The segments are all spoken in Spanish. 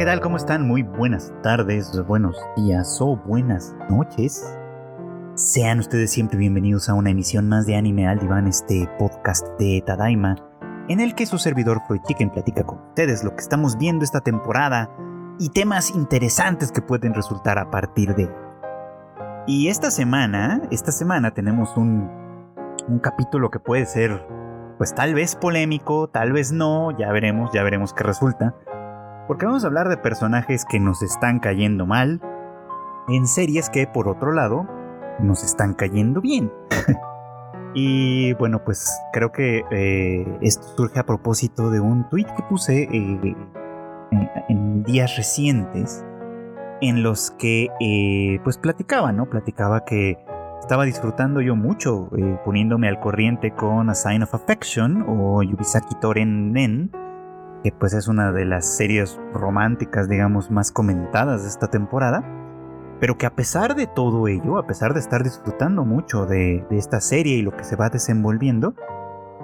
¿qué tal? ¿Cómo están? Muy buenas tardes, buenos días o buenas noches. Sean ustedes siempre bienvenidos a una emisión más de Anime al Diván, este podcast de Tadaima, en el que su servidor Freud Chicken platica con ustedes lo que estamos viendo esta temporada y temas interesantes que pueden resultar a partir de. Y esta semana, esta semana tenemos un, un capítulo que puede ser, pues tal vez polémico, tal vez no, ya veremos, ya veremos qué resulta porque vamos a hablar de personajes que nos están cayendo mal, en series que por otro lado nos están cayendo bien. y bueno, pues creo que eh, esto surge a propósito de un tweet que puse eh, en, días recientes en los que eh, pues platicaba, ¿no? Platicaba que estaba disfrutando yo mucho poniéndome al corriente con A Sign of Affection o Yubisaki Toren Nen que pues es una de las series románticas, digamos, más comentadas de esta temporada, pero que a pesar de todo ello, a pesar de estar disfrutando mucho de, esta serie y lo que se va desenvolviendo,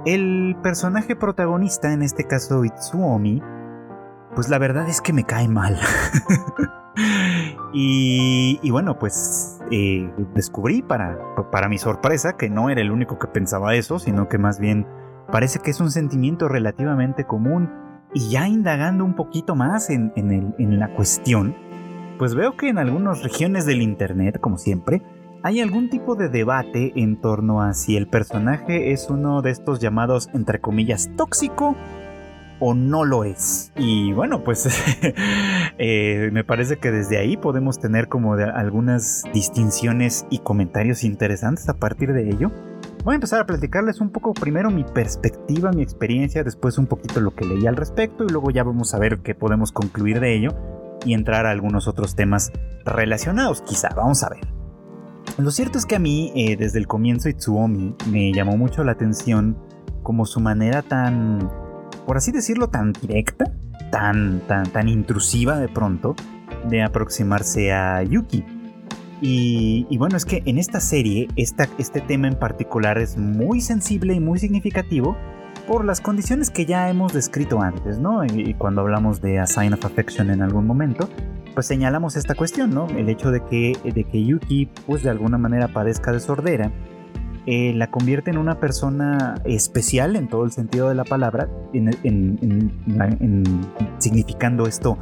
el personaje protagonista, en este caso Itsuomi, pues la verdad es que me cae mal. y, bueno, pues eh, descubrí para, para mi sorpresa que no era el único que pensaba eso, sino que más bien parece que es un sentimiento relativamente común y ya indagando un poquito más en, la cuestión, pues veo que en algunas regiones del Internet, como siempre, hay algún tipo de debate en torno a si el personaje es uno de estos llamados, entre comillas, tóxico o no lo es. Y bueno, pues eh, me parece que desde ahí podemos tener como algunas distinciones y comentarios interesantes a partir de ello. Voy a empezar a platicarles un poco primero mi perspectiva, mi experiencia, después un poquito lo que leí al respecto y luego ya vamos a ver qué podemos concluir de ello y entrar a algunos otros temas relacionados quizá, vamos a ver. Lo cierto es que a mí eh, desde el comienzo Itsuomi me llamó mucho la atención como su manera tan, por así decirlo, tan directa, tan, tan, tan intrusiva de pronto de aproximarse a Yuki. Y, bueno, es que en esta serie este tema en particular es muy sensible y muy significativo por las condiciones que ya hemos descrito antes, ¿no? Y, cuando hablamos de A Sign of Affection en algún momento, pues señalamos esta cuestión, ¿no? El hecho de que, de que Yuki, pues de alguna manera padezca de sordera, eh, la convierte en una persona especial en todo el sentido de la palabra, significando esto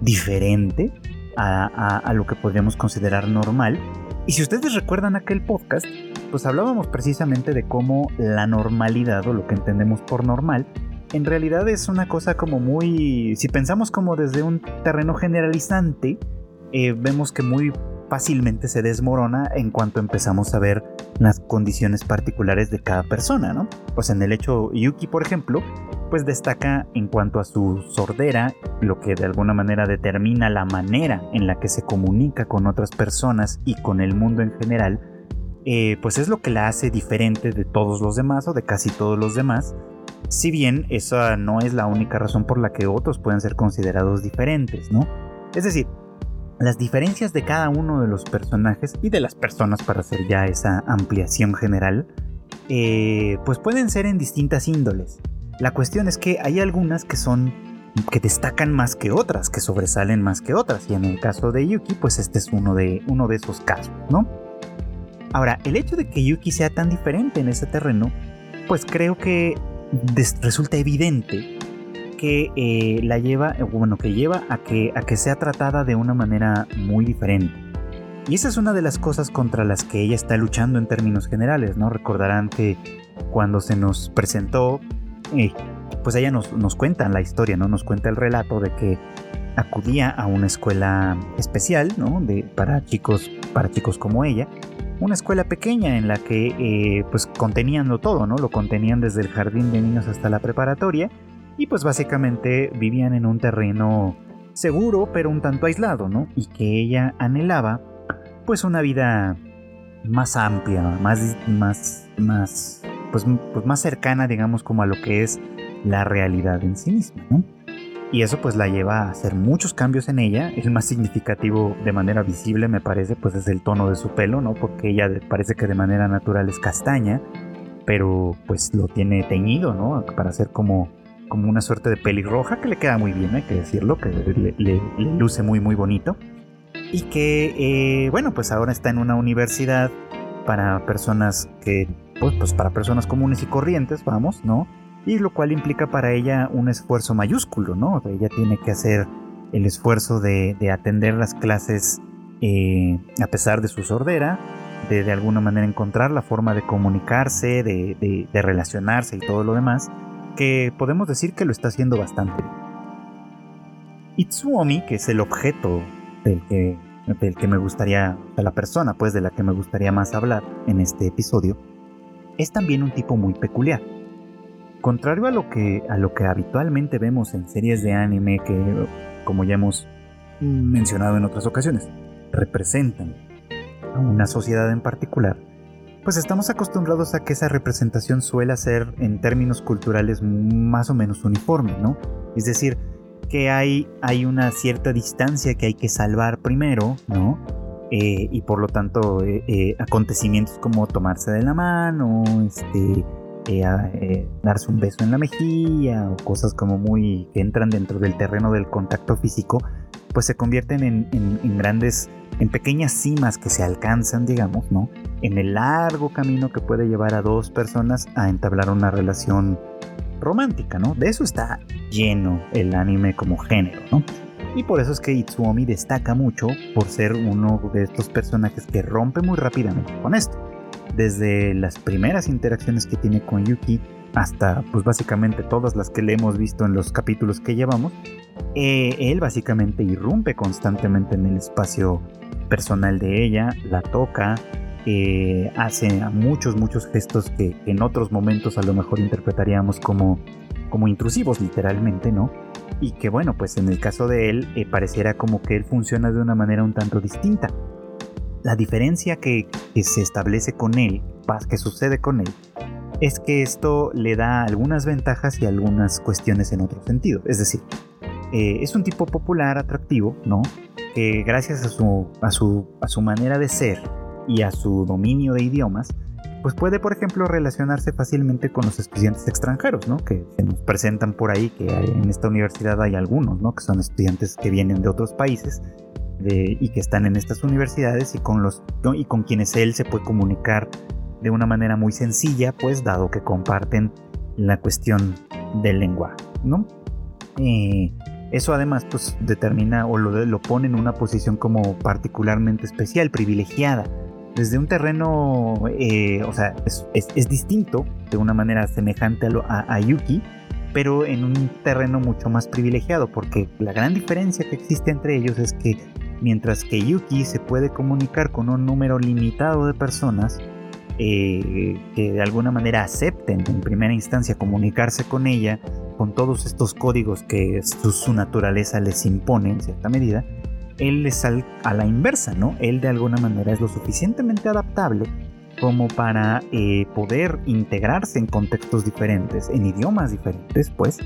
diferente, a, lo que podríamos considerar normal. Y si ustedes recuerdan aquel podcast, pues hablábamos precisamente de cómo la normalidad o lo que entendemos por normal en realidad es una cosa como muy, si pensamos como desde un terreno generalizante, eh, vemos que muy fácilmente se desmorona en cuanto empezamos a ver las condiciones particulares de cada persona, ¿no? Pues en el hecho Yuki, por ejemplo, pues destaca en cuanto a su sordera, lo que de alguna manera determina la manera en la que se comunica con otras personas y con el mundo en general, eh, pues es lo que la hace diferente de todos los demás o de casi todos los demás, si bien esa no es la única razón por la que otros pueden ser considerados diferentes, ¿no? Es decir, las diferencias de cada uno de los personajes y de las personas para hacer ya esa ampliación general, eh, pues pueden ser en distintas índoles. La cuestión es que hay algunas que son que destacan más que otras, que sobresalen más que otras, y en el caso de Yuki, pues este es uno de, uno de esos casos, ¿no? Ahora, el hecho de que Yuki sea tan diferente en ese terreno, pues creo que resulta evidente que eh, la lleva, eh, bueno, que lleva a que, a que sea tratada de una manera muy diferente. Y esa es una de las cosas contra las que ella está luchando en términos generales, ¿no? Recordarán que cuando se nos presentó, eh, pues ella nos, nos cuenta la historia, ¿no? Nos cuenta el relato de que acudía a una escuela especial, ¿no? De, para, chicos, para chicos como ella. Una escuela pequeña en la que pues contenían todo, ¿no? Lo contenían desde el jardín de niños hasta la preparatoria y pues básicamente vivían en un terreno seguro pero un tanto aislado, ¿no? Y que ella anhelaba pues una vida más amplia, más, más, más, pues, pues, más cercana, digamos, como a lo que es la realidad en sí misma, ¿no? Y eso pues la lleva a hacer muchos cambios en ella. El más significativo de manera visible me parece pues es el tono de su pelo, ¿no? Porque ella parece que de manera natural es castaña, pero pues lo tiene teñido, ¿no? Para ser como como una suerte de pelirroja que le queda muy bien, hay que decirlo, que le, luce muy muy bonito. Y que, eh, bueno, pues ahora está en una universidad para personas que, pues, pues para personas comunes y corrientes, vamos, ¿no? Y lo cual implica para ella un esfuerzo mayúsculo, ¿no? ella tiene que hacer el esfuerzo de, atender las clases eh, a pesar de su sordera, de de alguna manera encontrar la forma de comunicarse, de, de relacionarse y todo lo demás que podemos decir que lo está haciendo bastante. Itsuomi, que es el objeto del que, del que me gustaría, de la persona pues de la que me gustaría más hablar en este episodio, es también un tipo muy peculiar. Contrario a lo que, a lo que habitualmente vemos en series de anime que, como ya hemos mencionado en otras ocasiones, representan a una sociedad en particular, pues estamos acostumbrados a que esa representación suele ser en términos culturales más o menos uniforme, ¿no? Es decir, que hay, hay una cierta distancia que hay que salvar primero, ¿no? Eh, y por lo tanto, eh, eh, acontecimientos como tomarse de la mano, este, darse un beso en la mejilla, o cosas como muy que entran dentro del terreno del contacto físico, pues se convierten en grandes en pequeñas cimas que se alcanzan, digamos, ¿no? En el largo camino que puede llevar a dos personas a entablar una relación romántica, ¿no? De eso está lleno el anime como género, ¿no? Y por eso es que Itsuomi destaca mucho por ser uno de estos personajes que rompe muy rápidamente con esto. Desde las primeras interacciones que tiene con Yuki hasta pues básicamente todas las que le hemos visto en los capítulos que llevamos, eh, él básicamente irrumpe constantemente en el espacio personal de ella, la toca, eh, hace muchos, muchos gestos que en otros momentos a lo mejor interpretaríamos como, como intrusivos literalmente, ¿no? Y que bueno, pues en el caso de él eh, pareciera como que él funciona de una manera un tanto distinta. La diferencia que, que se establece con él, que sucede con él, es que esto le da algunas ventajas y algunas cuestiones en otro sentido. Es decir, eh, es un tipo popular, atractivo, ¿no? Que gracias a su, a, su, a su manera de ser y a su dominio de idiomas, pues puede, por ejemplo, relacionarse fácilmente con los estudiantes extranjeros, ¿no? Que se nos presentan por ahí, que en esta universidad hay algunos, ¿no? Que son estudiantes que vienen de otros países y que están en estas universidades y con, los, y con quienes él se puede comunicar de una manera muy sencilla, pues dado que comparten la cuestión del lenguaje, ¿no? Eh, eso además pues determina o lo, pone en una posición como particularmente especial, privilegiada. Desde un terreno, eh, o sea, es, distinto de una manera semejante a, a, Yuki, pero en un terreno mucho más privilegiado, porque la gran diferencia que existe entre ellos es que mientras que Yuki se puede comunicar con un número limitado de personas, eh, que de alguna manera acepten en primera instancia comunicarse con ella, con todos estos códigos que su, naturaleza les impone en cierta medida, él es a la inversa, ¿no? Él de alguna manera es lo suficientemente adaptable como para eh, poder integrarse en contextos diferentes, en idiomas diferentes, pues,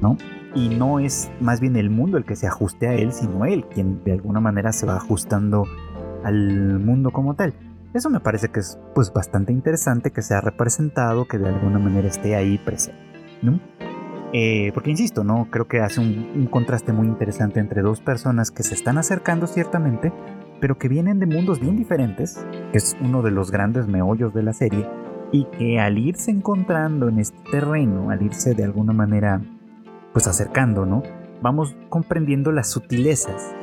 ¿no? Y no es más bien el mundo el que se ajuste a él, sino él quien de alguna manera se va ajustando al mundo como tal. Eso me parece que es pues bastante interesante que sea representado, que de alguna manera esté ahí presente, ¿no? Eh, porque insisto, ¿no? Creo que hace un, contraste muy interesante entre dos personas que se están acercando ciertamente, pero que vienen de mundos bien diferentes, que es uno de los grandes meollos de la serie, y que al irse encontrando en este terreno, al irse de alguna manera pues acercando, ¿no? Vamos comprendiendo las sutilezas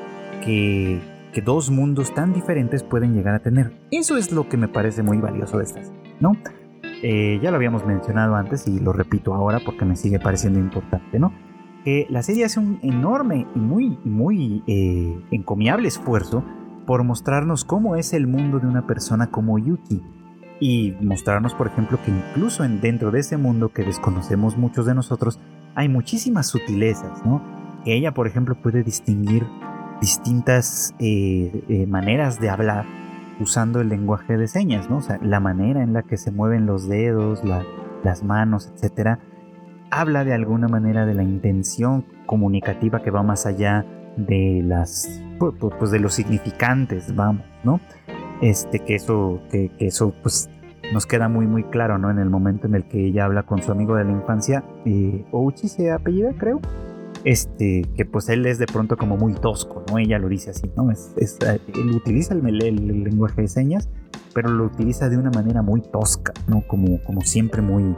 que, que dos mundos tan diferentes pueden llegar a tener. Eso es lo que me parece muy valioso de estas, ¿no? Eh, ya lo habíamos mencionado antes y lo repito ahora porque me sigue pareciendo importante, ¿no? Que la serie hace un enorme y muy, muy eh, encomiable esfuerzo por mostrarnos cómo es el mundo de una persona como Yuki y mostrarnos, por ejemplo, que incluso en, dentro de ese mundo que desconocemos muchos de nosotros, hay muchísimas sutilezas, ¿no? Ella, por ejemplo, puede distinguir distintas eh, maneras de hablar usando el lenguaje de señas, ¿no? O sea, la manera en la que se mueven los dedos, las manos, etcétera, habla de alguna manera de la intención comunicativa que va más allá de las pues, de los significantes, vamos, ¿no? Este, que eso, que, eso pues nos queda muy muy claro, ¿no? En el momento en el que ella habla con su amigo de la infancia, eh, Ouchi se apellida, creo. Este, que pues él es de pronto como muy tosco, ¿no? Ella lo dice así, ¿no? Es, eh, él utiliza el, lenguaje de señas, pero lo utiliza de una manera muy tosca, ¿no? Como, como siempre muy,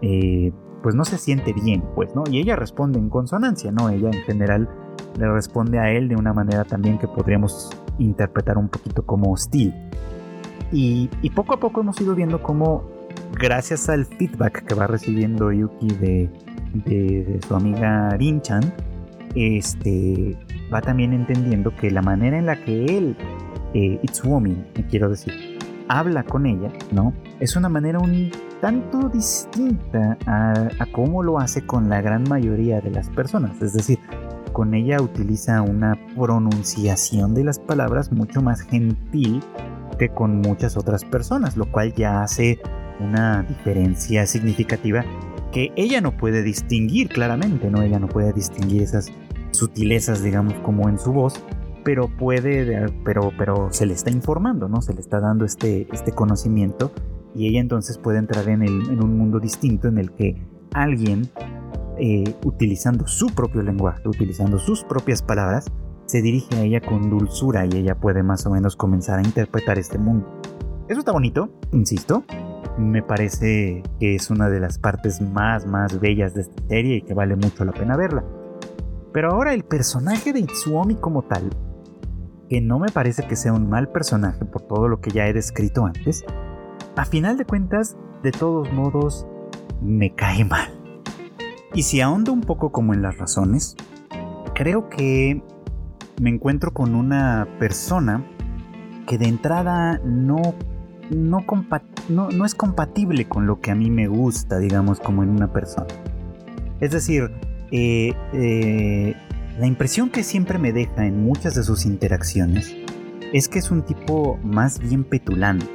eh, pues no se siente bien, pues, ¿no? Y ella responde en consonancia, ¿no? Ella en general le responde a él de una manera también que podríamos interpretar un poquito como hostil. Y, poco a poco hemos ido viendo cómo, gracias al feedback que va recibiendo Yuki de, de, su amiga Rinchan, este, va también entendiendo que la manera en la que él, eh, Itsuomi, me quiero decir, habla con ella, ¿no? Es una manera un tanto distinta a cómo lo hace con la gran mayoría de las personas. Es decir, con ella utiliza una pronunciación de las palabras mucho más gentil que con muchas otras personas, lo cual ya hace una diferencia significativa que ella no puede distinguir claramente, ¿no? Ella no puede distinguir esas sutilezas, digamos, como en su voz, pero puede, pero, pero se le está informando, ¿no? Se le está dando este, este conocimiento y ella entonces puede entrar en, en un mundo distinto en el que alguien eh, utilizando su propio lenguaje, utilizando sus propias palabras, se dirige a ella con dulzura y ella puede más o menos comenzar a interpretar este mundo. Eso está bonito, insisto. Me parece que es una de las partes más, más bellas de esta serie y que vale mucho la pena verla. Pero ahora el personaje de Itsuomi como tal, que no me parece que sea un mal personaje por todo lo que ya he descrito antes, a final de cuentas, de todos modos, me cae mal. Y si ahondo un poco como en las razones, creo que me encuentro con una persona que de entrada no, no, es compatible con lo que a mí me gusta, digamos, como en una persona. Es decir, eh, eh, la impresión que siempre me deja en muchas de sus interacciones es que es un tipo más bien petulante.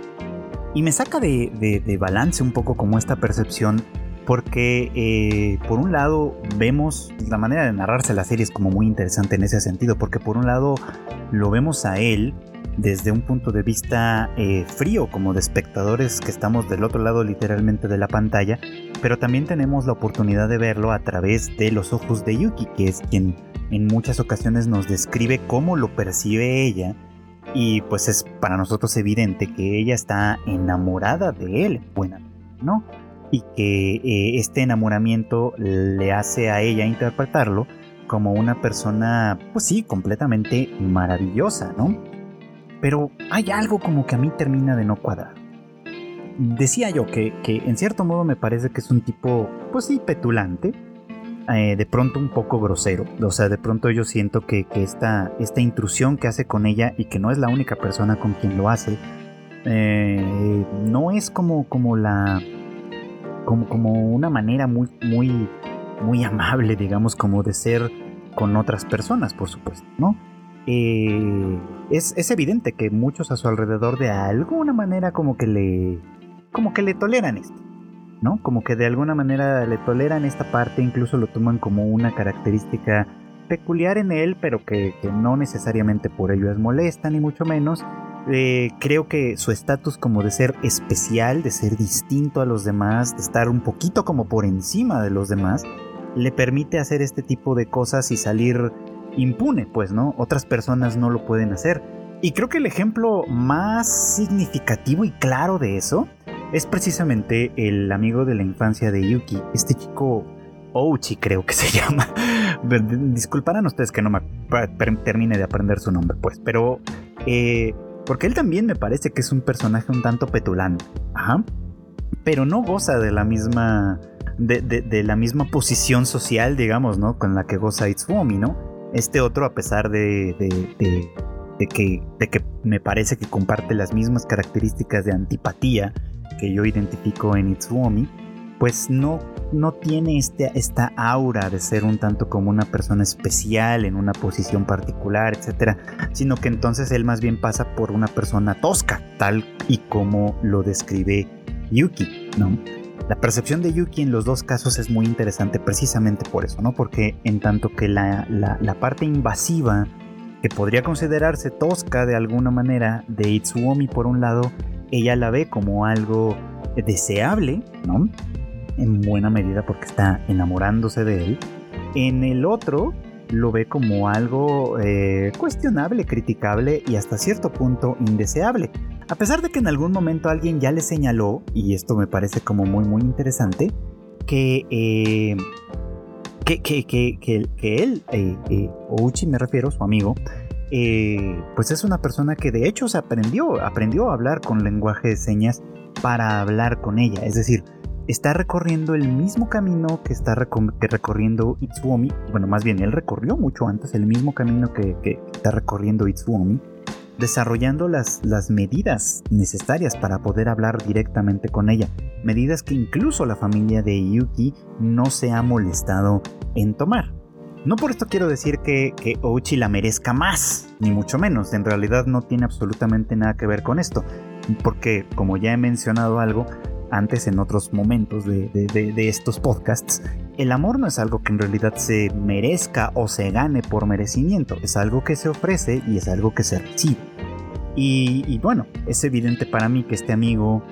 Y me saca de, de balance un poco como esta percepción porque eh, por un lado vemos la manera de narrarse la serie es como muy interesante en ese sentido, porque por un lado lo vemos a él desde un punto de vista eh, frío, como de espectadores que estamos del otro lado literalmente de la pantalla, pero también tenemos la oportunidad de verlo a través de los ojos de Yuki, que es quien en muchas ocasiones nos describe cómo lo percibe ella. Y pues es para nosotros evidente que ella está enamorada de él, bueno, ¿no? y que eh, este enamoramiento le hace a ella interpretarlo como una persona, pues sí, completamente maravillosa, ¿no? Pero hay algo como que a mí termina de no cuadrar. Decía yo que, en cierto modo me parece que es un tipo, pues sí, petulante, eh, de pronto un poco grosero. O sea, de pronto yo siento que, esta, esta, intrusión que hace con ella y que no es la única persona con quien lo hace, eh, no es como, como la, como, una manera muy, muy, muy amable, digamos, como de ser con otras personas, por supuesto, ¿no? Eh, es, evidente que muchos a su alrededor de alguna manera como que le, como que le toleran esto, ¿no? Como que de alguna manera le toleran esta parte, incluso lo toman como una característica peculiar en él, pero que, que no necesariamente por ello es molesta, ni mucho menos, eh, creo que su estatus como de ser especial, de ser distinto a los demás, de estar un poquito como por encima de los demás, le permite hacer este tipo de cosas y salir impune, pues, ¿no? Otras personas no lo pueden hacer. Y creo que el ejemplo más significativo y claro de eso es precisamente el amigo de la infancia de Yuki, este chico Ouchi creo que se llama. Disculparán ustedes que no me termine de aprender su nombre, pues, pero eh, porque él también me parece que es un personaje un tanto petulante. Ajá. Pero no goza de la misma. De, la misma posición social, digamos, ¿no? Con la que goza Itsuomi, ¿no? Este otro, a pesar de, de, que, de que me parece que comparte las mismas características de antipatía que yo identifico en Itsuomi, pues no, no tiene este, esta aura de ser un tanto como una persona especial en una posición particular, etcétera, sino que entonces él más bien pasa por una persona tosca, tal y como lo describe Yuki, ¿no? La percepción de Yuki en los dos casos es muy interesante precisamente por eso, ¿no? Porque en tanto que la, la parte invasiva, que podría considerarse tosca de alguna manera, de Itsuomi por un lado, ella la ve como algo deseable, ¿no? En buena medida porque está enamorándose de él. En el otro lo ve como algo eh, cuestionable, criticable y hasta cierto punto indeseable. A pesar de que en algún momento alguien ya le señaló, y esto me parece como muy muy interesante, que, eh, que, que, que, él, eh, Ouchi me refiero, su amigo, pues es una persona que de hecho se aprendió, aprendió a hablar con lenguaje de señas para hablar con ella. Es decir, está recorriendo el mismo camino que está recorriendo Itsuomi. Bueno, más bien, él recorrió mucho antes el mismo camino que, está recorriendo Itsuomi, desarrollando las, las medidas necesarias para poder hablar directamente con ella. Medidas que incluso la familia de Yuki no se ha molestado en tomar. No por esto quiero decir que, que Ouchi la merezca más, ni mucho menos. En realidad no tiene absolutamente nada que ver con esto. Porque, como ya he mencionado algo, antes en otros momentos de, estos podcasts, el amor no es algo que en realidad se merezca o se gane por merecimiento, es algo que se ofrece y es algo que se recibe. Y, bueno, es evidente para mí que este amigo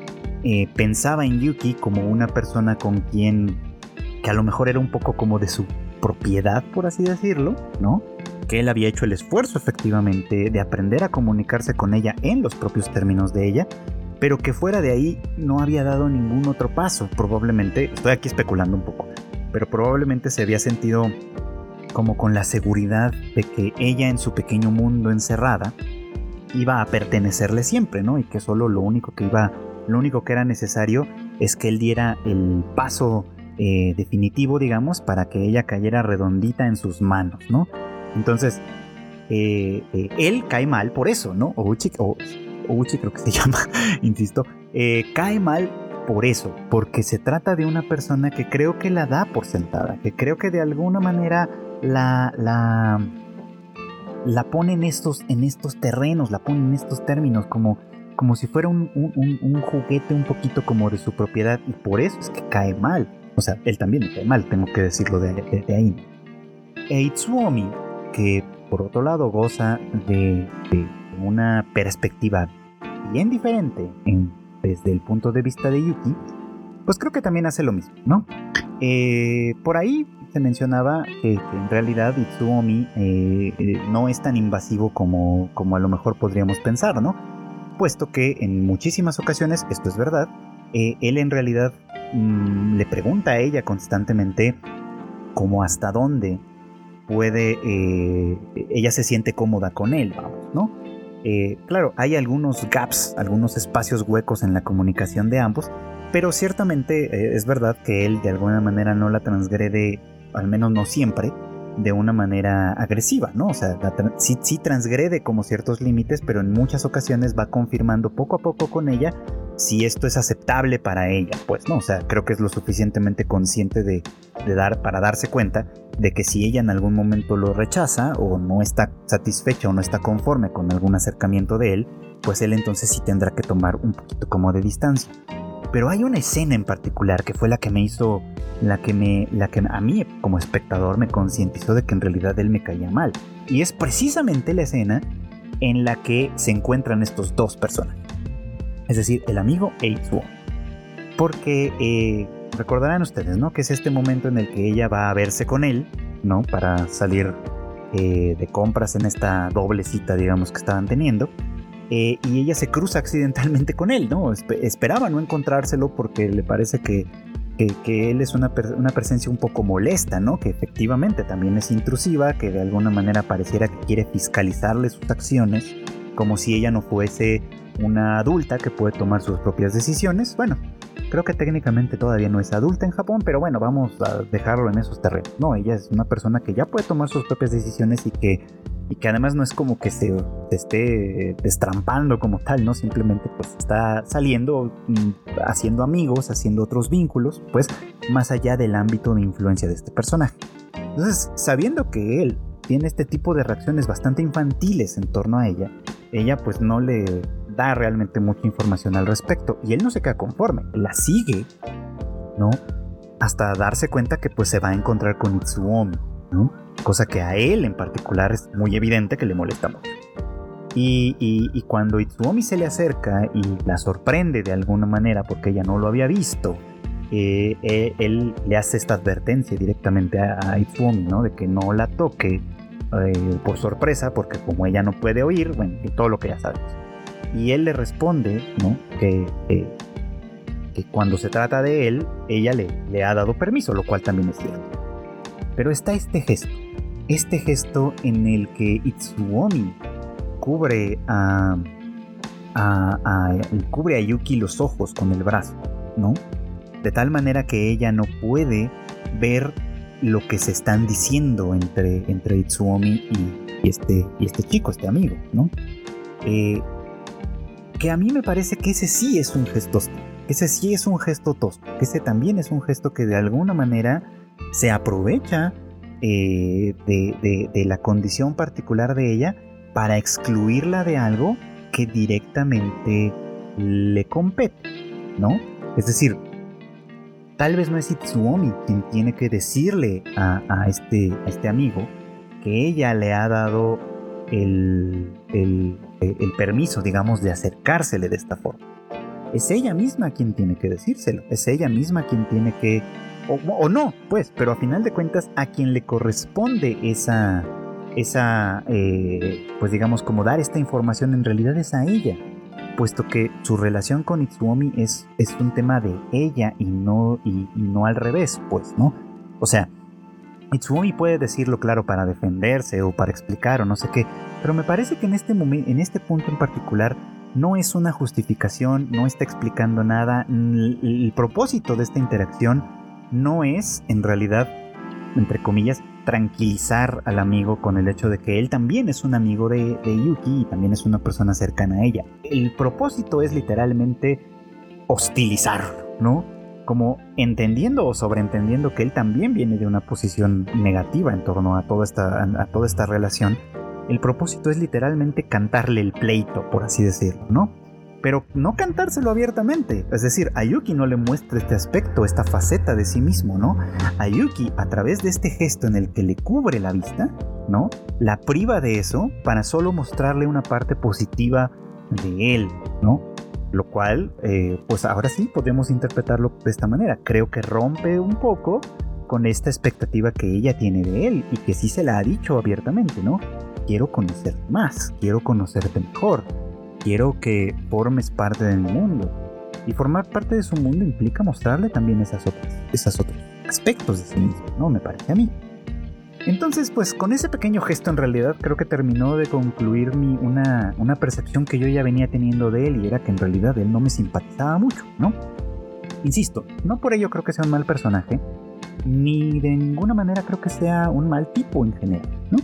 eh, pensaba en Yuki como una persona con quien, que a lo mejor era un poco como de su propiedad, por así decirlo, ¿no? Que él había hecho el esfuerzo efectivamente de aprender a comunicarse con ella en los propios términos de ella pero que fuera de ahí no había dado ningún otro paso. Probablemente, estoy aquí especulando un poco, pero probablemente se había sentido como con la seguridad de que ella en su pequeño mundo encerrada iba a pertenecerle siempre, ¿no? Y que solo lo único que iba, lo único que era necesario es que él diera el paso eh, definitivo, digamos, para que ella cayera redondita en sus manos, ¿no? Entonces, eh, eh, él cae mal por eso, ¿no? O, o Uchi creo que se llama, insisto, eh, cae mal por eso, porque se trata de una persona que creo que la da por sentada, que creo que de alguna manera la, la, la pone en estos, en estos terrenos, la pone en estos términos, como, como si fuera un, juguete un poquito como de su propiedad, y por eso es que cae mal. O sea, él también cae mal, tengo que decirlo de, de, ahí. E Itsuomi, que por otro lado goza de una perspectiva bien diferente desde el punto de vista de Yuki, pues creo que también hace lo mismo, ¿no? Eh, por ahí se mencionaba que, en realidad Itsuomi eh, eh, no es tan invasivo como, como a lo mejor podríamos pensar, ¿no? Puesto que en muchísimas ocasiones, esto es verdad, él en realidad mm, le pregunta a ella constantemente como hasta dónde puede, ella se siente cómoda con él, vamos, ¿no? Eh, claro, hay algunos gaps, algunos espacios huecos en la comunicación de ambos, pero ciertamente eh, es verdad que él de alguna manera no la transgrede, al menos no siempre, de una manera agresiva, ¿no? O sea, sí, sí transgrede como ciertos límites, pero en muchas ocasiones va confirmando poco a poco con ella si esto es aceptable para ella, pues, ¿no? O sea, creo que es lo suficientemente consciente de, dar para darse cuenta de que si ella en algún momento lo rechaza o no está satisfecha o no está conforme con algún acercamiento de él, pues él entonces sí tendrá que tomar un poquito como de distancia. Pero hay una escena en particular que fue la que me hizo, la que me, la que a mí como espectador me concientizó de que en realidad él me caía mal. Y es precisamente la escena en la que se encuentran estos dos personajes es decir, el amigo Eitsuo. Porque eh, recordarán ustedes, ¿no? Que es este momento en el que ella va a verse con él, ¿no? Para salir eh, de compras en esta doble cita, digamos, que estaban teniendo. Eh, y ella se cruza accidentalmente con él, ¿no? esperaba no encontrárselo porque le parece que, que, él es una, una, presencia un poco molesta, ¿no? Que efectivamente también es intrusiva, que de alguna manera pareciera que quiere fiscalizarle sus acciones, como si ella no fuese una adulta que puede tomar sus propias decisiones. Bueno, creo que técnicamente todavía no es adulta en Japón, pero bueno, vamos a dejarlo en esos terrenos. No, ella es una persona que ya puede tomar sus propias decisiones y que, y que además no es como que se, esté destrampando como tal, ¿no? Simplemente pues está saliendo, mm, haciendo amigos, haciendo otros vínculos, pues más allá del ámbito de influencia de este personaje. Entonces, sabiendo que él tiene este tipo de reacciones bastante infantiles en torno a ella, ella pues no le da realmente mucha información al respecto y él no se queda conforme, la sigue, ¿no? Hasta darse cuenta que pues se va a encontrar con Itsuomi, ¿no? Cosa que a él en particular es muy evidente que le molesta mucho. Y, cuando Itsuomi se le acerca y la sorprende de alguna manera porque ella no lo había visto, eh, eh, él le hace esta advertencia directamente a, Itsuomi, ¿no? De que no la toque eh, por sorpresa, porque como ella no puede oír, bueno, y todo lo que ya sabemos. Y él le responde, ¿no? Que, que cuando se trata de él, ella le ha dado permiso, lo cual también es cierto. Pero está este gesto, este gesto en el que Itsuomi cubre a, cubre a Yuki los ojos con el brazo, ¿no? De tal manera que ella no puede ver lo que se están diciendo entre, entre Itsuomi y, este, y este chico, este amigo, ¿no? Eh, que a mí me parece que ese sí es un gesto ese sí es un gesto tosco, ese también es un gesto que de alguna manera se aprovecha eh, de, la condición particular de ella para excluirla de algo que directamente le compete, ¿no? Es decir, tal vez no es Itsuomi quien tiene que decirle a, este, este amigo que ella le ha dado el, el, permiso, digamos, de acercársele de esta forma. Es ella misma quien tiene que decírselo, es ella misma quien tiene que, o, no, pues, pero a final de cuentas a quien le corresponde esa, esa, eh, pues digamos, como dar esta información en realidad es a ella, puesto que su relación con Itsuomi es, es un tema de ella y no, y, no al revés, pues, ¿no? O sea, Itsuomi puede decirlo claro para defenderse o para explicar o no sé qué, pero me parece que en este, momento, en este punto en particular no es una justificación, no está explicando nada, el propósito de esta interacción no es en realidad, entre comillas, tranquilizar al amigo con el hecho de que él también es un amigo de, Yuki y también es una persona cercana a ella. El propósito es literalmente hostilizar, ¿no? Como entendiendo o sobreentendiendo que él también viene de una posición negativa en torno a toda esta, a toda esta relación. El propósito es literalmente cantarle el pleito, por así decirlo, ¿no? Pero no cantárselo abiertamente. Es decir, a Yuki no le muestra este aspecto, esta faceta de sí mismo, ¿no? A Yuki, a través de este gesto en el que le cubre la vista, ¿no? La priva de eso para solo mostrarle una parte positiva de él, ¿no? Lo cual, eh, pues ahora sí podemos interpretarlo de esta manera. Creo que rompe un poco con esta expectativa que ella tiene de él y que sí se la ha dicho abiertamente, ¿no? Quiero conocer más, quiero conocerte mejor, quiero que formes parte de mi mundo. Y formar parte de su mundo implica mostrarle también esas otras, esas otros aspectos de sí mismo, ¿no? Me parece a mí. Entonces, pues con ese pequeño gesto en realidad creo que terminó de concluir mi, una, una percepción que yo ya venía teniendo de él y era que en realidad él no me simpatizaba mucho, ¿no? Insisto, no por ello creo que sea un mal personaje, ni de ninguna manera creo que sea un mal tipo en general, ¿no?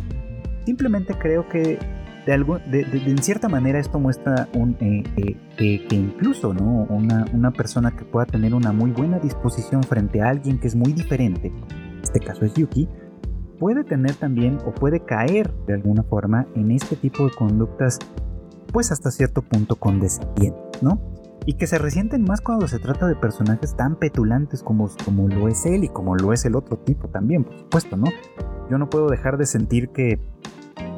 Simplemente creo que de, en cierta manera esto muestra un, eh, eh, que incluso ¿no? una, una, persona que pueda tener una muy buena disposición frente a alguien que es muy diferente, en este caso es Yuki, puede tener también o puede caer de alguna forma en este tipo de conductas pues hasta cierto punto condescendientes, ¿no? Y que se resienten más cuando se trata de personajes tan petulantes como, como lo es él y como lo es el otro tipo también, por supuesto, ¿no? Yo no puedo dejar de sentir que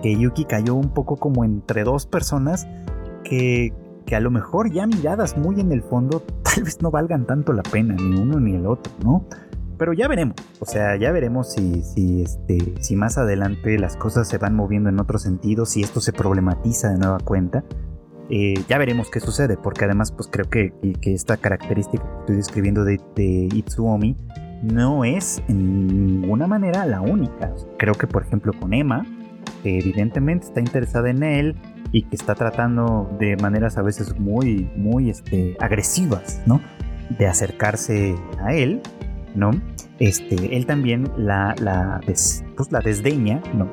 que Yuki cayó un poco como entre dos personas que, que a lo mejor ya miradas muy en el fondo tal vez no valgan tanto la pena, ni uno ni el otro, ¿no? Pero ya veremos, o sea, ya veremos si, si, este, si más adelante las cosas se van moviendo en otro sentido, si esto se problematiza de nueva cuenta. Eh, ya veremos qué sucede, porque además pues creo que, que esta característica que estoy describiendo de, de Itsuomi no es en ninguna manera la única. Creo que por ejemplo con Emma, que evidentemente está interesada en él y que está tratando de maneras a veces muy, muy este, agresivas, ¿no? De acercarse a él, ¿no? Este, él también la, la, pues, la desdeña, ¿no?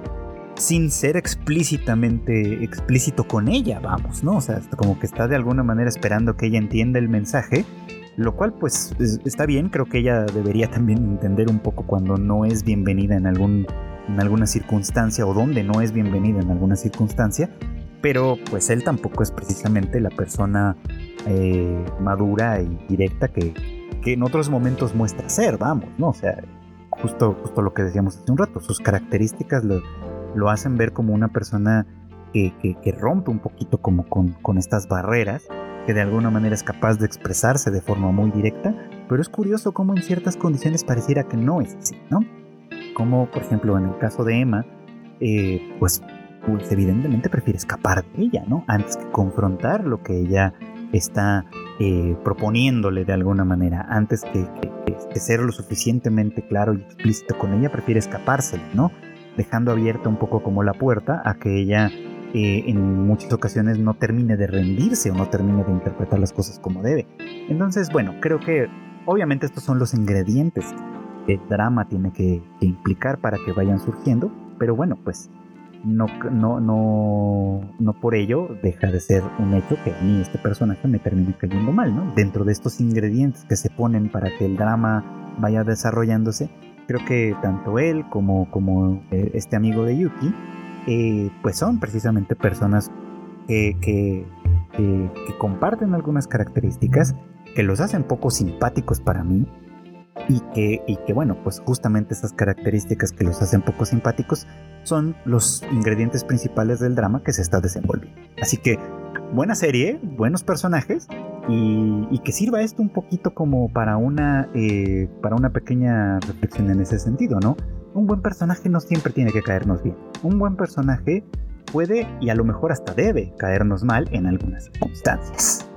Sin ser explícitamente explícito con ella, vamos, ¿no? O sea, como que está de alguna manera esperando que ella entienda el mensaje, lo cual pues está bien, creo que ella debería también entender un poco cuando no es bienvenida en algún en alguna circunstancia o donde no es bienvenido en alguna circunstancia, pero pues él tampoco es precisamente la persona eh, madura y directa que, que, en otros momentos muestra ser, vamos, ¿no? O sea, justo, justo lo que decíamos hace un rato, sus características lo, lo hacen ver como una persona que, rompe un poquito como con, con estas barreras, que de alguna manera es capaz de expresarse de forma muy directa, pero es curioso cómo en ciertas condiciones pareciera que no es así, ¿no? Como por ejemplo en el caso de Emma, eh, pues, pues, evidentemente prefiere escapar de ella, ¿no? Antes que confrontar lo que ella está eh, proponiéndole de alguna manera, antes que, ser lo suficientemente claro y explícito con ella, prefiere escapársele, ¿no? Dejando abierta un poco como la puerta a que ella eh, en muchas ocasiones no termine de rendirse o no termine de interpretar las cosas como debe. Entonces, bueno, creo que obviamente estos son los ingredientes el drama tiene que implicar para que vayan surgiendo, pero bueno, pues no, no, no, no por ello deja de ser un hecho que a mí este personaje me termine cayendo mal, ¿no? Dentro de estos ingredientes que se ponen para que el drama vaya desarrollándose, creo que tanto él como, como eh, este amigo de Yuki, eh, pues son precisamente personas que, que, que, comparten algunas características que los hacen poco simpáticos para mí, y que, y que bueno, pues justamente esas características que los hacen poco simpáticos son los ingredientes principales del drama que se está desenvolviendo. Así que buena serie, buenos personajes y, que sirva esto un poquito como para una, eh, para una pequeña reflexión en ese sentido, ¿no? Un buen personaje no siempre tiene que caernos bien. Un buen personaje puede y a lo mejor hasta debe caernos mal en algunas circunstancias.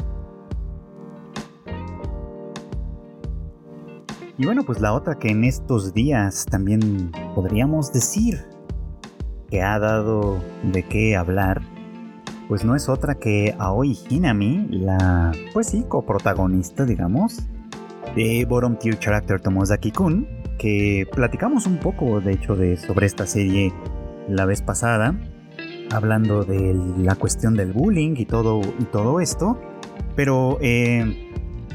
Y bueno, pues la otra que en estos días también podríamos decir que ha dado de qué hablar, pues no es otra que Aoi Hinami, la, pues sí, coprotagonista, digamos, de Bottom Tier Character Tomozaki-kun, que platicamos un poco, de hecho, de, sobre esta serie la vez pasada, hablando de la cuestión del bullying y todo, y todo esto, pero eh,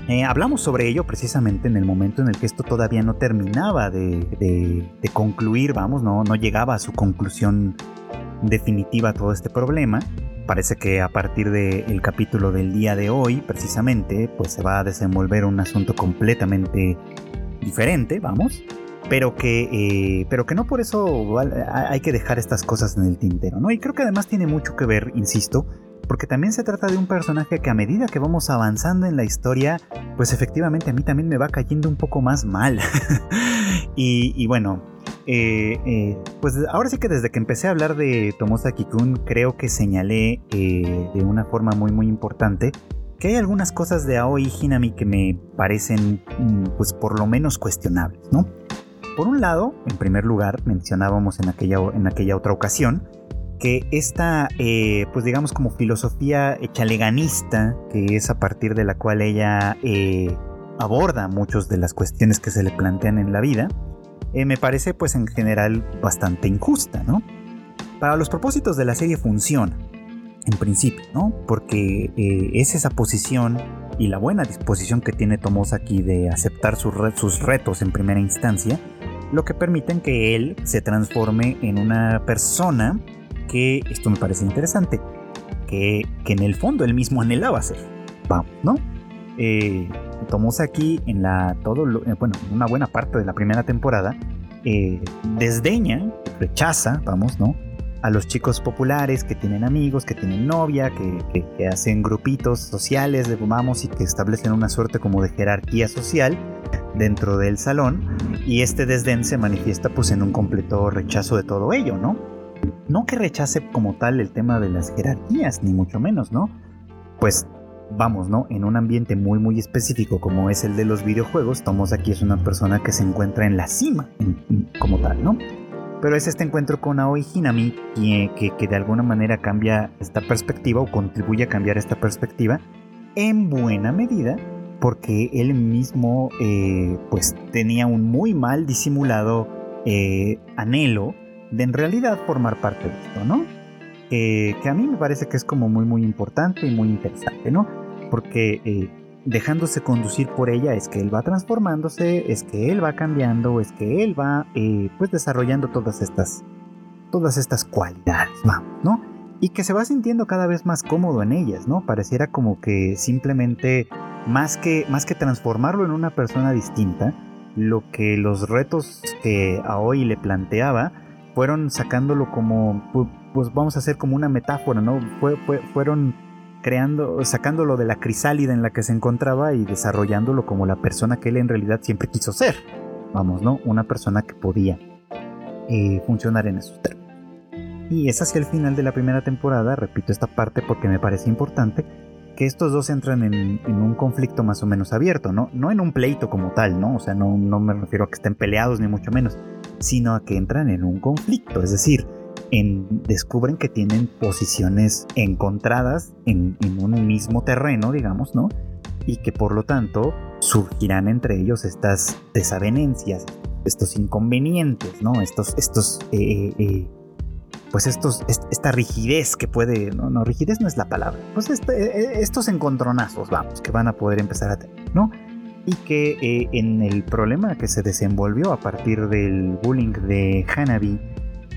eh, hablamos sobre ello precisamente en el momento en el que esto todavía no terminaba de, concluir, vamos, no, no llegaba a su conclusión definitiva todo este problema. Parece que a partir del capítulo del día de hoy, precisamente, pues se va a desenvolver un asunto completamente diferente, vamos, pero que, eh, pero que no por eso hay que dejar estas cosas en el tintero, ¿no? Y creo que además tiene mucho que ver, insisto, porque también se trata de un personaje que a medida que vamos avanzando en la historia, pues efectivamente a mí también me va cayendo un poco más mal. y, bueno, eh, eh, pues ahora sí que desde que empecé a hablar de Tomosaki Kun, creo que señalé eh, de una forma muy muy importante que hay algunas cosas de Aoi Hinami que me parecen mm, pues por lo menos cuestionables, ¿no? Por un lado, en primer lugar, mencionábamos en aquella, en aquella otra ocasión, que esta, eh, pues digamos como filosofía chaleganista, que es a partir de la cual ella eh, aborda muchas de las cuestiones que se le plantean en la vida, eh, me parece pues en general bastante injusta, ¿no? Para los propósitos de la serie funciona, en principio, ¿no? Porque es esa posición y la buena disposición que tiene Tomosa aquí de aceptar sus retos en primera instancia, lo que permiten que él se transforme en una persona que esto me parece interesante, que, en el fondo él mismo anhelaba ser. Vamos, ¿no? Eh, aquí en la todo eh, bueno una buena parte de la primera temporada eh, desdeña rechaza vamos no a los chicos populares que tienen amigos que tienen novia que, que, hacen grupitos sociales de vamos y que establecen una suerte como de jerarquía social dentro del salón y este desdén se manifiesta pues en un completo rechazo de todo ello no no que rechace como tal el tema de las jerarquías, ni mucho menos, ¿no? Pues vamos, ¿no? En un ambiente muy, muy específico como es el de los videojuegos, Tomos aquí es una persona que se encuentra en la cima, como tal, ¿no? Pero es este encuentro con Aoi Hinami que, que, de alguna manera cambia esta perspectiva o contribuye a cambiar esta perspectiva en buena medida porque él mismo eh, pues tenía un muy mal disimulado eh, anhelo de en realidad formar parte de esto, ¿no? que a mí me parece que es como muy muy importante y muy interesante, ¿no? Porque eh, dejándose conducir por ella es que él va transformándose, es que él va cambiando, es que él va eh, pues desarrollando todas estas, todas estas cualidades, vamos, ¿no? Y que se va sintiendo cada vez más cómodo en ellas, ¿no? Pareciera como que simplemente más que, más que transformarlo en una persona distinta, lo que los retos que a hoy le planteaba fueron sacándolo como, pues vamos a hacer como una metáfora, ¿no? fueron creando, sacándolo de la crisálida en la que se encontraba y desarrollándolo como la persona que él en realidad siempre quiso ser. Vamos, ¿no? Una persona que podía eh, funcionar en esos términos. Y es hacia el final de la primera temporada, repito esta parte porque me parece importante, que estos dos entran en, un conflicto más o menos abierto, ¿no? No en un pleito como tal, ¿no? O sea, no, no me refiero a que estén peleados ni mucho menos, sino a que entran en un conflicto, es decir, descubren que tienen posiciones encontradas en, un mismo terreno, digamos, ¿no? Y que por lo tanto surgirán entre ellos estas desavenencias, estos inconvenientes, ¿no? Estos, estos, eh, eh, pues estos, esta rigidez que puede, no, no, rigidez no es la palabra, pues este, eh, estos encontronazos, vamos, que van a poder empezar a tener, ¿no? Y que en el problema que se desenvolvió a partir del bullying de Hanabi